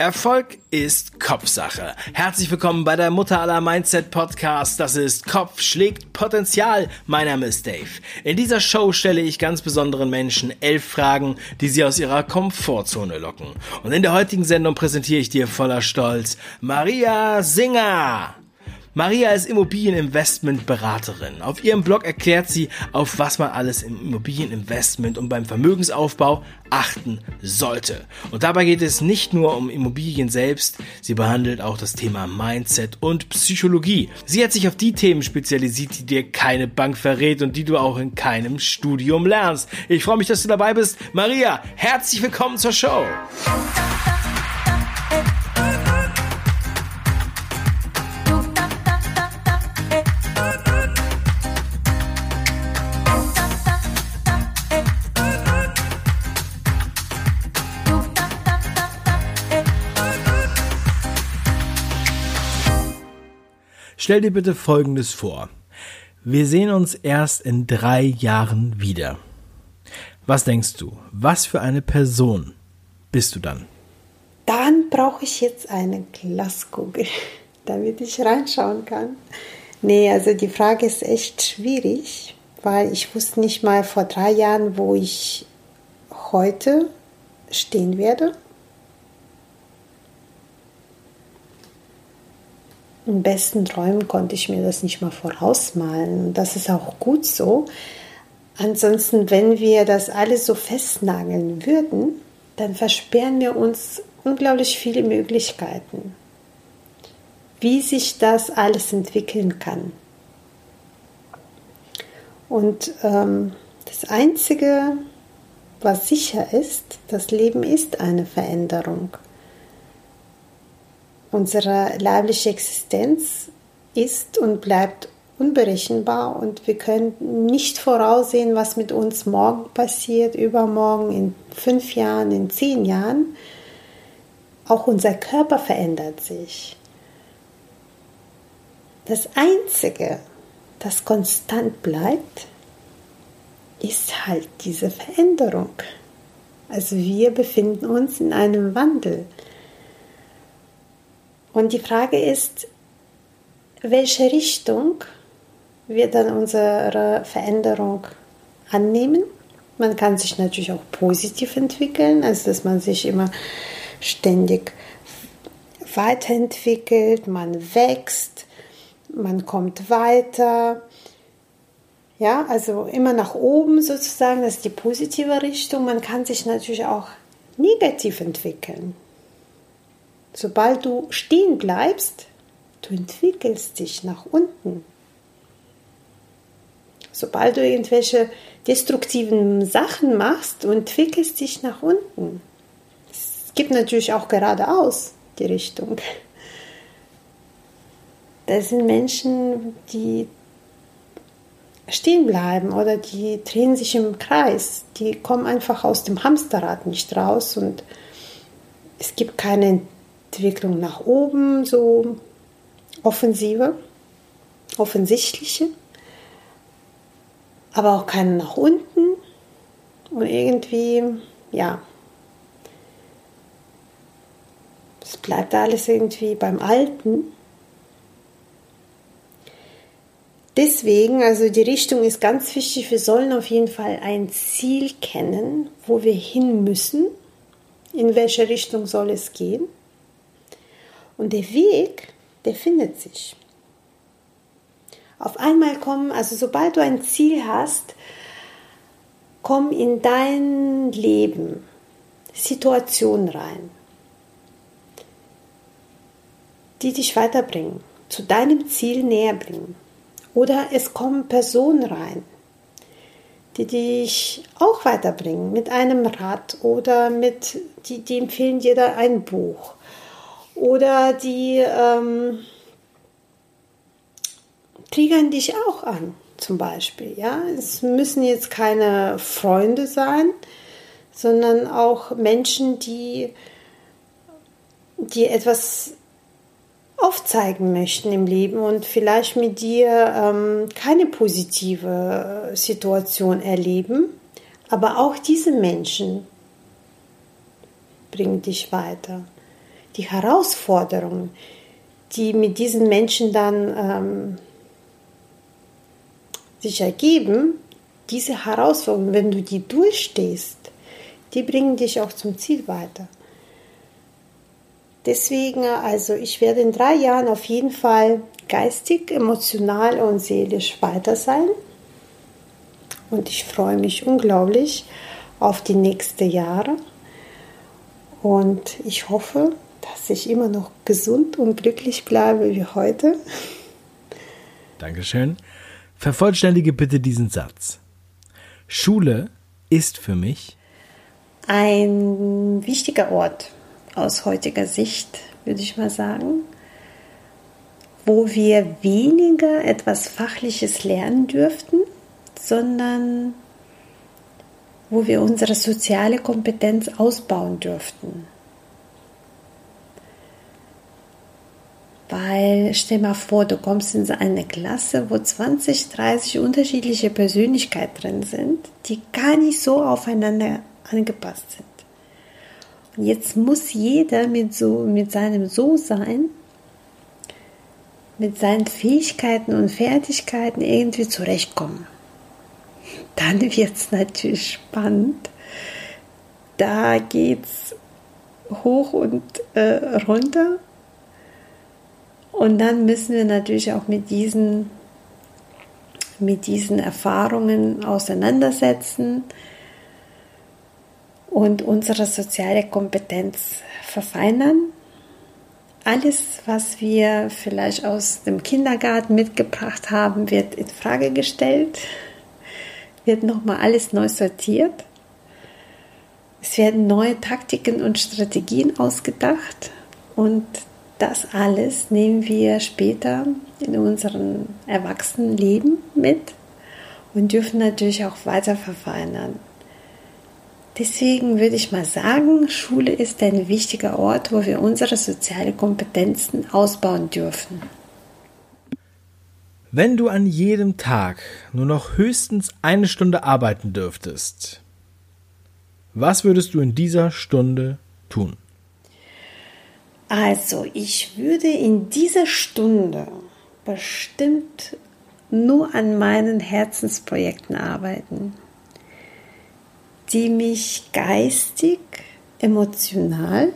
Erfolg ist Kopfsache. Herzlich willkommen bei der Mutter aller Mindset Podcast. Das ist Kopf schlägt Potenzial. Mein Name ist Dave. In dieser Show stelle ich ganz besonderen Menschen elf Fragen, die sie aus ihrer Komfortzone locken. Und in der heutigen Sendung präsentiere ich dir voller Stolz Maria Singer. Maria ist Immobilieninvestmentberaterin. Auf ihrem Blog erklärt sie, auf was man alles im Immobilieninvestment und beim Vermögensaufbau achten sollte. Und dabei geht es nicht nur um Immobilien selbst, sie behandelt auch das Thema Mindset und Psychologie. Sie hat sich auf die Themen spezialisiert, die dir keine Bank verrät und die du auch in keinem Studium lernst. Ich freue mich, dass du dabei bist. Maria, herzlich willkommen zur Show. Stell dir bitte Folgendes vor. Wir sehen uns erst in drei Jahren wieder. Was denkst du? Was für eine Person bist du dann? Dann brauche ich jetzt eine Glaskugel, damit ich reinschauen kann. Nee, also die Frage ist echt schwierig, weil ich wusste nicht mal vor drei Jahren, wo ich heute stehen werde. In besten Träumen konnte ich mir das nicht mal vorausmalen. Das ist auch gut so. Ansonsten, wenn wir das alles so festnageln würden, dann versperren wir uns unglaublich viele Möglichkeiten, wie sich das alles entwickeln kann. Und ähm, das Einzige, was sicher ist, das Leben ist eine Veränderung. Unsere leibliche Existenz ist und bleibt unberechenbar und wir können nicht voraussehen, was mit uns morgen passiert, übermorgen, in fünf Jahren, in zehn Jahren. Auch unser Körper verändert sich. Das Einzige, das konstant bleibt, ist halt diese Veränderung. Also wir befinden uns in einem Wandel. Und die Frage ist, welche Richtung wir dann unsere Veränderung annehmen. Man kann sich natürlich auch positiv entwickeln, also dass man sich immer ständig weiterentwickelt, man wächst, man kommt weiter. Ja, also immer nach oben sozusagen, das ist die positive Richtung. Man kann sich natürlich auch negativ entwickeln. Sobald du stehen bleibst, du entwickelst dich nach unten. Sobald du irgendwelche destruktiven Sachen machst, du entwickelst dich nach unten. Es gibt natürlich auch geradeaus die Richtung. Das sind Menschen, die stehen bleiben oder die drehen sich im Kreis. Die kommen einfach aus dem Hamsterrad nicht raus und es gibt keine Entwicklung nach oben, so offensive, offensichtliche, aber auch keine nach unten und irgendwie, ja, es bleibt alles irgendwie beim Alten. Deswegen, also die Richtung ist ganz wichtig. Wir sollen auf jeden Fall ein Ziel kennen, wo wir hin müssen. In welche Richtung soll es gehen? Und der Weg, der findet sich. Auf einmal kommen, also sobald du ein Ziel hast, kommen in dein Leben Situationen rein, die dich weiterbringen, zu deinem Ziel näher bringen. Oder es kommen Personen rein, die dich auch weiterbringen mit einem Rat oder mit, die, die empfehlen dir da ein Buch oder die ähm, triggern dich auch an, zum Beispiel. Ja? Es müssen jetzt keine Freunde sein, sondern auch Menschen, die dir etwas aufzeigen möchten im Leben und vielleicht mit dir ähm, keine positive Situation erleben. Aber auch diese Menschen bringen dich weiter. Die Herausforderungen, die mit diesen Menschen dann ähm, sich ergeben, diese Herausforderungen, wenn du die durchstehst, die bringen dich auch zum Ziel weiter. Deswegen, also ich werde in drei Jahren auf jeden Fall geistig, emotional und seelisch weiter sein. Und ich freue mich unglaublich auf die nächsten Jahre. Und ich hoffe, dass ich immer noch gesund und glücklich bleibe wie heute. Dankeschön. Vervollständige bitte diesen Satz. Schule ist für mich ein wichtiger Ort aus heutiger Sicht, würde ich mal sagen, wo wir weniger etwas Fachliches lernen dürften, sondern wo wir unsere soziale Kompetenz ausbauen dürften. Weil stell mal vor, du kommst in eine Klasse, wo 20, 30 unterschiedliche Persönlichkeiten drin sind, die gar nicht so aufeinander angepasst sind. Und jetzt muss jeder mit, so, mit seinem So-Sein, mit seinen Fähigkeiten und Fertigkeiten irgendwie zurechtkommen. Dann wird es natürlich spannend. Da geht es hoch und äh, runter. Und dann müssen wir natürlich auch mit diesen, mit diesen Erfahrungen auseinandersetzen und unsere soziale Kompetenz verfeinern. Alles, was wir vielleicht aus dem Kindergarten mitgebracht haben, wird in Frage gestellt, wird nochmal alles neu sortiert. Es werden neue Taktiken und Strategien ausgedacht und das alles nehmen wir später in unserem Erwachsenenleben mit und dürfen natürlich auch weiter verfeinern. Deswegen würde ich mal sagen, Schule ist ein wichtiger Ort, wo wir unsere sozialen Kompetenzen ausbauen dürfen. Wenn du an jedem Tag nur noch höchstens eine Stunde arbeiten dürftest, was würdest du in dieser Stunde tun? Also, ich würde in dieser Stunde bestimmt nur an meinen Herzensprojekten arbeiten die mich geistig, emotional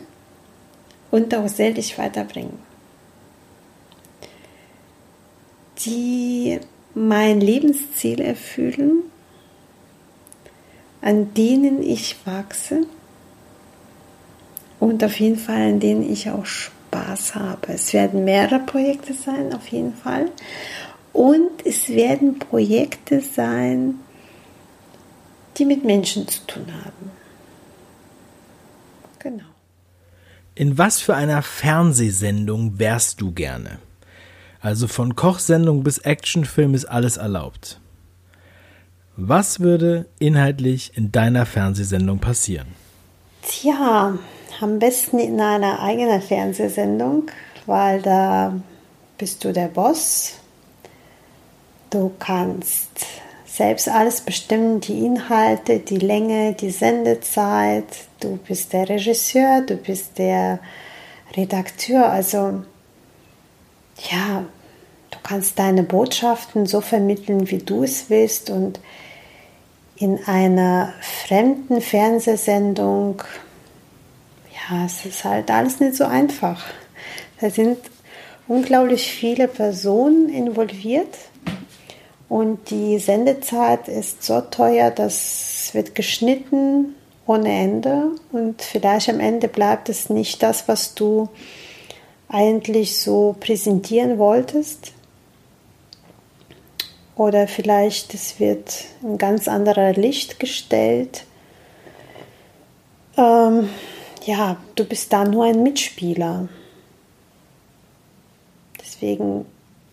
und auch seelisch weiterbringen. Die mein Lebensziel erfüllen, an denen ich wachse und auf jeden Fall an denen ich auch Spaß habe. Es werden mehrere Projekte sein, auf jeden Fall. Und es werden Projekte sein, die mit Menschen zu tun haben. Genau. In was für einer Fernsehsendung wärst du gerne? Also von Kochsendung bis Actionfilm ist alles erlaubt. Was würde inhaltlich in deiner Fernsehsendung passieren? Tja, am besten in einer eigenen Fernsehsendung, weil da bist du der Boss. Du kannst selbst alles bestimmen, die Inhalte, die Länge, die Sendezeit. Du bist der Regisseur, du bist der Redakteur. Also ja, du kannst deine Botschaften so vermitteln, wie du es willst. Und in einer fremden Fernsehsendung, ja, es ist halt alles nicht so einfach. Da sind unglaublich viele Personen involviert und die Sendezeit ist so teuer, dass wird geschnitten ohne Ende und vielleicht am Ende bleibt es nicht das, was du eigentlich so präsentieren wolltest. Oder vielleicht es wird ein ganz anderer Licht gestellt. Ähm, ja, du bist da nur ein Mitspieler. Deswegen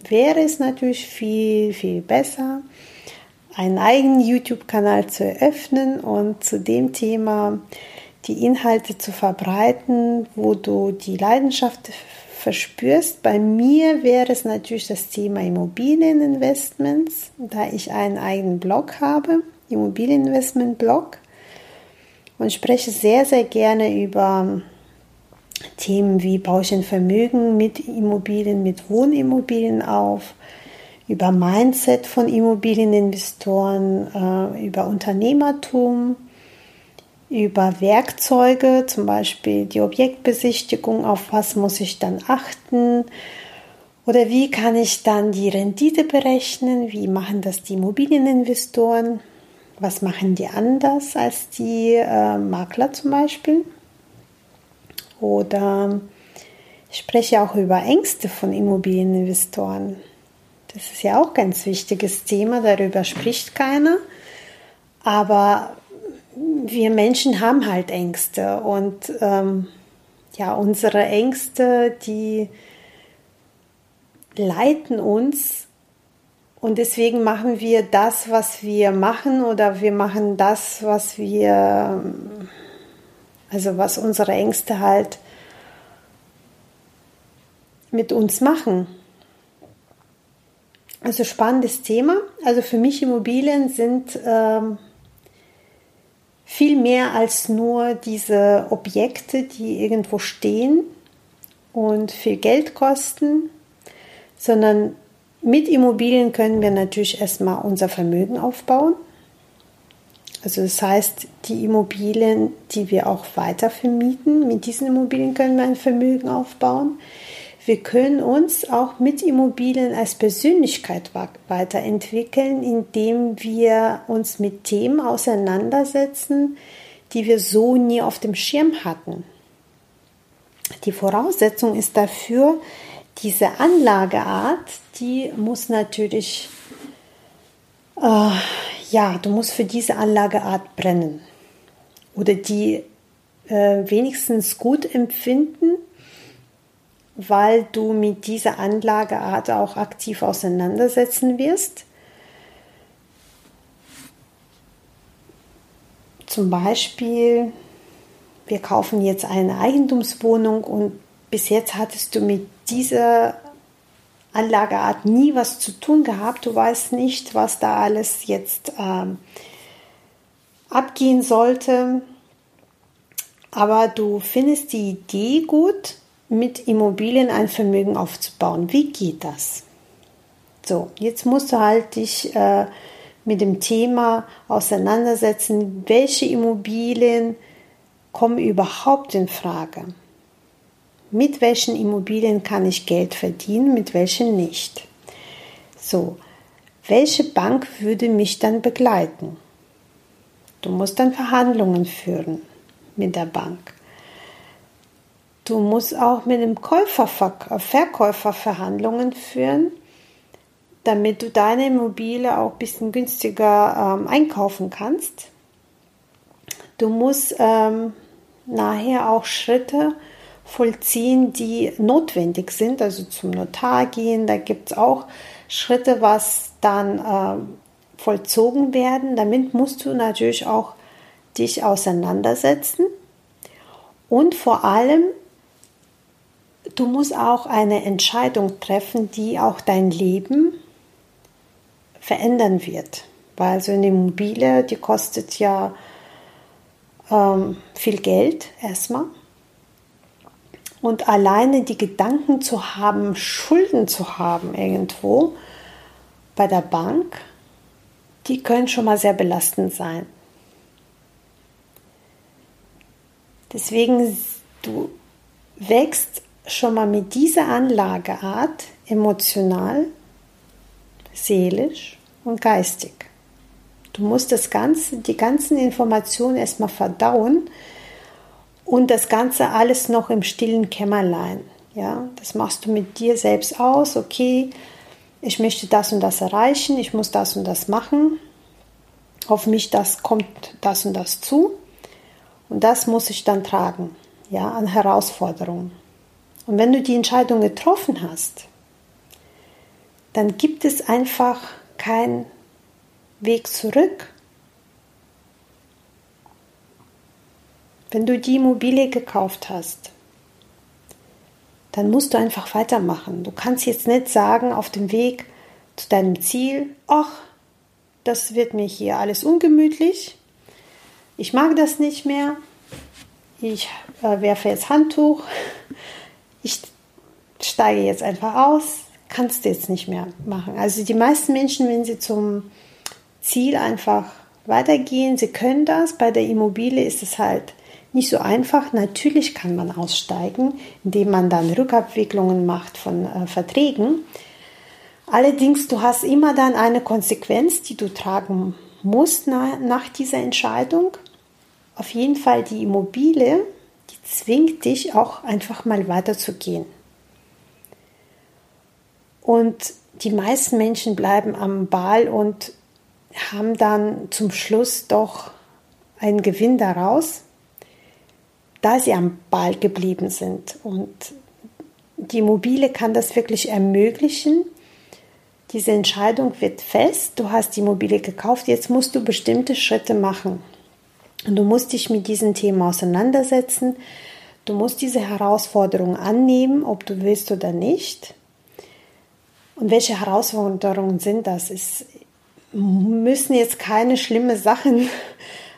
wäre es natürlich viel, viel besser, einen eigenen YouTube-Kanal zu eröffnen und zu dem Thema die Inhalte zu verbreiten, wo du die Leidenschaft verspürst. Bei mir wäre es natürlich das Thema Immobilieninvestments, da ich einen eigenen Blog habe, Immobilieninvestment-Blog, und spreche sehr, sehr gerne über Themen wie baue ich ein Vermögen mit Immobilien, mit Wohnimmobilien auf, über Mindset von Immobilieninvestoren, äh, über Unternehmertum, über Werkzeuge, zum Beispiel die Objektbesichtigung, auf was muss ich dann achten? Oder wie kann ich dann die Rendite berechnen, wie machen das die Immobilieninvestoren, was machen die anders als die äh, Makler zum Beispiel. Oder ich spreche auch über Ängste von Immobilieninvestoren. Das ist ja auch ein ganz wichtiges Thema, darüber spricht keiner. Aber wir Menschen haben halt Ängste und ähm, ja, unsere Ängste, die leiten uns und deswegen machen wir das, was wir machen oder wir machen das, was wir, also was unsere Ängste halt mit uns machen. Also spannendes Thema. Also für mich Immobilien sind ähm, viel mehr als nur diese Objekte, die irgendwo stehen und viel Geld kosten, sondern mit Immobilien können wir natürlich erstmal unser Vermögen aufbauen. Also das heißt, die Immobilien, die wir auch weiter vermieten, mit diesen Immobilien können wir ein Vermögen aufbauen. Wir können uns auch mit Immobilien als Persönlichkeit weiterentwickeln, indem wir uns mit Themen auseinandersetzen, die wir so nie auf dem Schirm hatten. Die Voraussetzung ist dafür, diese Anlageart, die muss natürlich, äh, ja, du musst für diese Anlageart brennen oder die äh, wenigstens gut empfinden weil du mit dieser Anlageart auch aktiv auseinandersetzen wirst. Zum Beispiel, wir kaufen jetzt eine Eigentumswohnung und bis jetzt hattest du mit dieser Anlageart nie was zu tun gehabt. Du weißt nicht, was da alles jetzt ähm, abgehen sollte. Aber du findest die Idee gut mit Immobilien ein Vermögen aufzubauen. Wie geht das? So, jetzt musst du halt dich äh, mit dem Thema auseinandersetzen, welche Immobilien kommen überhaupt in Frage. Mit welchen Immobilien kann ich Geld verdienen, mit welchen nicht. So, welche Bank würde mich dann begleiten? Du musst dann Verhandlungen führen mit der Bank. Du musst auch mit dem Käufer, Verkäufer Verhandlungen führen, damit du deine Immobilie auch ein bisschen günstiger ähm, einkaufen kannst. Du musst ähm, nachher auch Schritte vollziehen, die notwendig sind, also zum Notar gehen. Da gibt es auch Schritte, was dann äh, vollzogen werden. Damit musst du natürlich auch dich auseinandersetzen. Und vor allem du musst auch eine Entscheidung treffen, die auch dein Leben verändern wird. Weil so eine Immobilie, die kostet ja ähm, viel Geld erstmal. Und alleine die Gedanken zu haben, Schulden zu haben irgendwo bei der Bank, die können schon mal sehr belastend sein. Deswegen, du wächst schon mal mit dieser Anlageart emotional, seelisch und geistig. Du musst das Ganze, die ganzen Informationen erstmal verdauen und das Ganze alles noch im stillen Kämmerlein. Ja, das machst du mit dir selbst aus. Okay, ich möchte das und das erreichen, ich muss das und das machen. Auf mich das kommt das und das zu und das muss ich dann tragen. Ja, an Herausforderungen. Und wenn du die Entscheidung getroffen hast, dann gibt es einfach keinen Weg zurück. Wenn du die Immobilie gekauft hast, dann musst du einfach weitermachen. Du kannst jetzt nicht sagen auf dem Weg zu deinem Ziel, ach, das wird mir hier alles ungemütlich, ich mag das nicht mehr, ich äh, werfe jetzt Handtuch, ich steige jetzt einfach aus, kannst du jetzt nicht mehr machen. Also die meisten Menschen, wenn sie zum Ziel einfach weitergehen, sie können das. Bei der Immobilie ist es halt nicht so einfach. Natürlich kann man aussteigen, indem man dann Rückabwicklungen macht von äh, Verträgen. Allerdings, du hast immer dann eine Konsequenz, die du tragen musst nach, nach dieser Entscheidung. Auf jeden Fall die Immobilie, die zwingt dich auch einfach mal weiterzugehen. Und die meisten Menschen bleiben am Ball und haben dann zum Schluss doch einen Gewinn daraus, da sie am Ball geblieben sind. Und die Immobilie kann das wirklich ermöglichen. Diese Entscheidung wird fest, du hast die Immobilie gekauft, jetzt musst du bestimmte Schritte machen. Und du musst dich mit diesen Themen auseinandersetzen. Du musst diese Herausforderungen annehmen, ob du willst oder nicht. Und welche Herausforderungen sind das? Es müssen jetzt keine schlimmen Sachen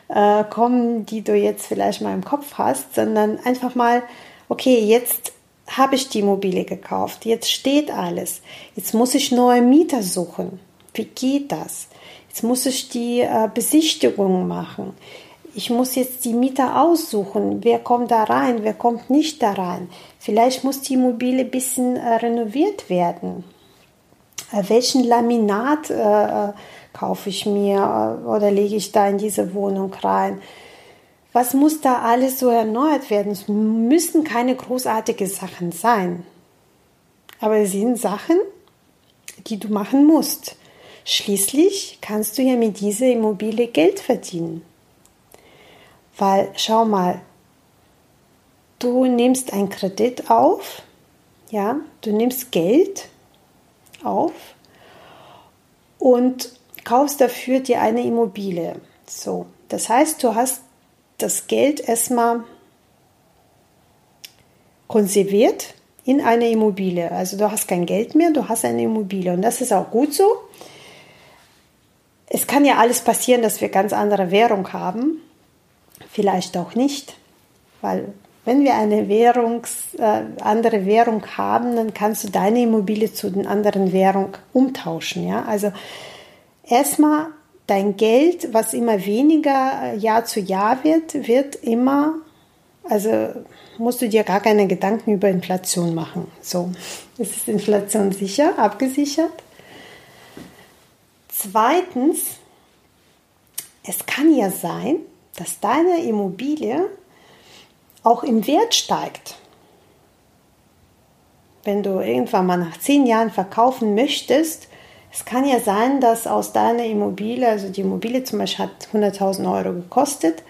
äh, kommen, die du jetzt vielleicht mal im Kopf hast, sondern einfach mal, okay, jetzt habe ich die Immobilie gekauft, jetzt steht alles, jetzt muss ich neue Mieter suchen. Wie geht das? Jetzt muss ich die äh, Besichtigung machen. Ich muss jetzt die Mieter aussuchen. Wer kommt da rein, wer kommt nicht da rein. Vielleicht muss die Immobilie ein bisschen äh, renoviert werden. Äh, welchen Laminat äh, kaufe ich mir oder lege ich da in diese Wohnung rein? Was muss da alles so erneuert werden? Es müssen keine großartigen Sachen sein. Aber es sind Sachen, die du machen musst. Schließlich kannst du ja mit dieser Immobilie Geld verdienen. Weil, schau mal, du nimmst einen Kredit auf, ja, du nimmst Geld auf und kaufst dafür dir eine Immobilie. So, das heißt, du hast das Geld erstmal konserviert in eine Immobilie. Also du hast kein Geld mehr, du hast eine Immobilie und das ist auch gut so. Es kann ja alles passieren, dass wir ganz andere Währung haben, vielleicht auch nicht, weil wenn wir eine Währungs, äh, andere Währung haben, dann kannst du deine Immobilie zu den anderen Währung umtauschen. Ja? Also erstmal dein Geld, was immer weniger äh, Jahr zu Jahr wird, wird immer, also musst du dir gar keine Gedanken über Inflation machen. So, es ist Inflation sicher, abgesichert. Zweitens, es kann ja sein, dass deine Immobilie auch im Wert steigt. Wenn du irgendwann mal nach zehn Jahren verkaufen möchtest, es kann ja sein, dass aus deiner Immobilie, also die Immobilie zum Beispiel hat 100.000 Euro gekostet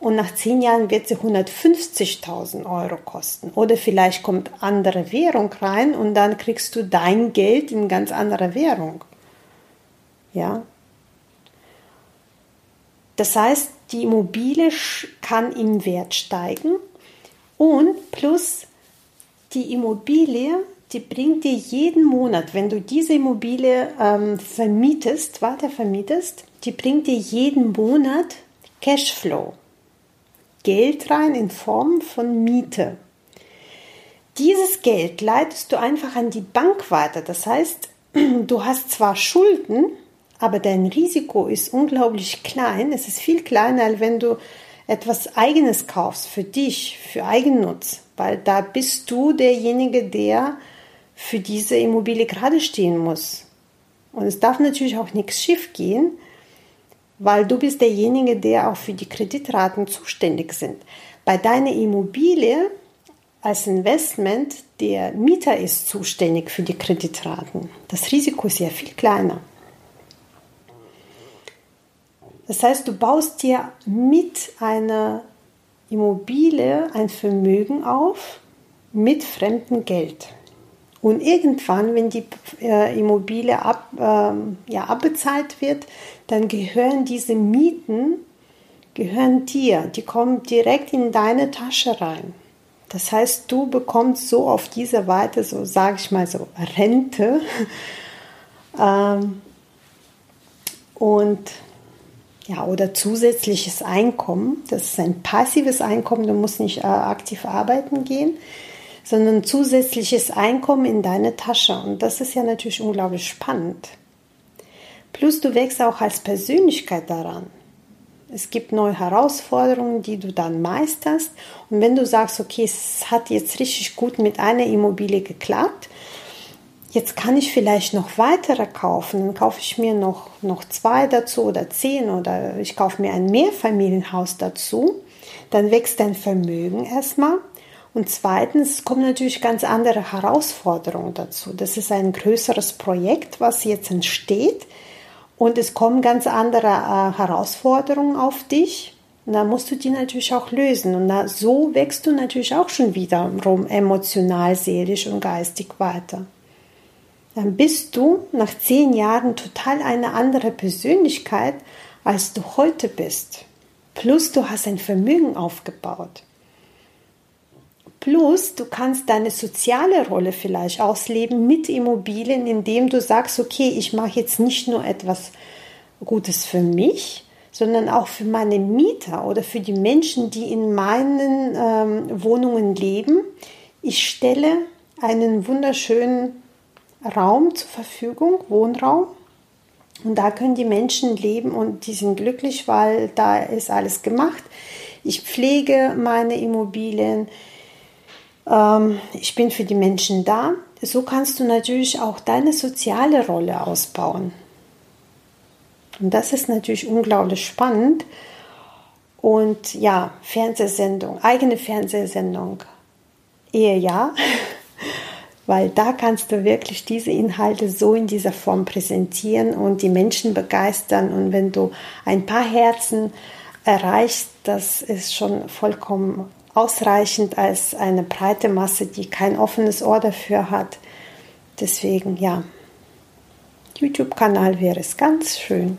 und nach zehn Jahren wird sie 150.000 Euro kosten. Oder vielleicht kommt andere Währung rein und dann kriegst du dein Geld in ganz anderer Währung. Ja. Das heißt, die Immobilie kann im Wert steigen und plus die Immobilie, die bringt dir jeden Monat, wenn du diese Immobilie ähm, vermietest, weiter vermietest, die bringt dir jeden Monat Cashflow. Geld rein in Form von Miete. Dieses Geld leitest du einfach an die Bank weiter. Das heißt, du hast zwar Schulden, aber dein Risiko ist unglaublich klein. Es ist viel kleiner, als wenn du etwas Eigenes kaufst für dich, für Eigennutz, weil da bist du derjenige, der für diese Immobilie gerade stehen muss. Und es darf natürlich auch nichts schief gehen, weil du bist derjenige, der auch für die Kreditraten zuständig sind. Bei deiner Immobilie als Investment, der Mieter ist zuständig für die Kreditraten. Das Risiko ist ja viel kleiner. Das heißt, du baust dir mit einer Immobilie ein Vermögen auf mit fremdem Geld. Und irgendwann, wenn die äh, Immobilie ab, äh, ja, abbezahlt wird, dann gehören diese Mieten gehören dir. Die kommen direkt in deine Tasche rein. Das heißt, du bekommst so auf diese Weise, so sage ich mal so, Rente. ähm, und Ja, oder zusätzliches Einkommen. Das ist ein passives Einkommen, du musst nicht äh, aktiv arbeiten gehen, sondern zusätzliches Einkommen in deine Tasche. Und das ist ja natürlich unglaublich spannend. Plus du wächst auch als Persönlichkeit daran. Es gibt neue Herausforderungen, die du dann meisterst. Und wenn du sagst, okay, es hat jetzt richtig gut mit einer Immobilie geklappt, jetzt kann ich vielleicht noch weitere kaufen. Dann kaufe ich mir noch, noch zwei dazu oder zehn oder ich kaufe mir ein Mehrfamilienhaus dazu. Dann wächst dein Vermögen erstmal. Und zweitens kommen natürlich ganz andere Herausforderungen dazu. Das ist ein größeres Projekt, was jetzt entsteht. Und es kommen ganz andere äh, Herausforderungen auf dich. Und da musst du die natürlich auch lösen. Und da, so wächst du natürlich auch schon wiederum emotional, seelisch und geistig weiter. Dann bist du nach zehn Jahren total eine andere Persönlichkeit, als du heute bist. Plus du hast ein Vermögen aufgebaut. Plus, du kannst deine soziale Rolle vielleicht ausleben mit Immobilien, indem du sagst, okay, ich mache jetzt nicht nur etwas Gutes für mich, sondern auch für meine Mieter oder für die Menschen, die in meinen ähm, Wohnungen leben. Ich stelle einen wunderschönen Raum zur Verfügung, Wohnraum. Und da können die Menschen leben und die sind glücklich, weil da ist alles gemacht. Ich pflege meine Immobilien ähm, ich bin für die Menschen da. So kannst du natürlich auch deine soziale Rolle ausbauen. Und das ist natürlich unglaublich spannend. Und ja, Fernsehsendung, eigene Fernsehsendung, eher ja, weil da kannst du wirklich diese Inhalte so in dieser Form präsentieren und die Menschen begeistern. Und wenn du ein paar Herzen erreichst, das ist schon vollkommen ausreichend als eine breite Masse, die kein offenes Ohr dafür hat. Deswegen ja, YouTube-Kanal wäre es ganz schön.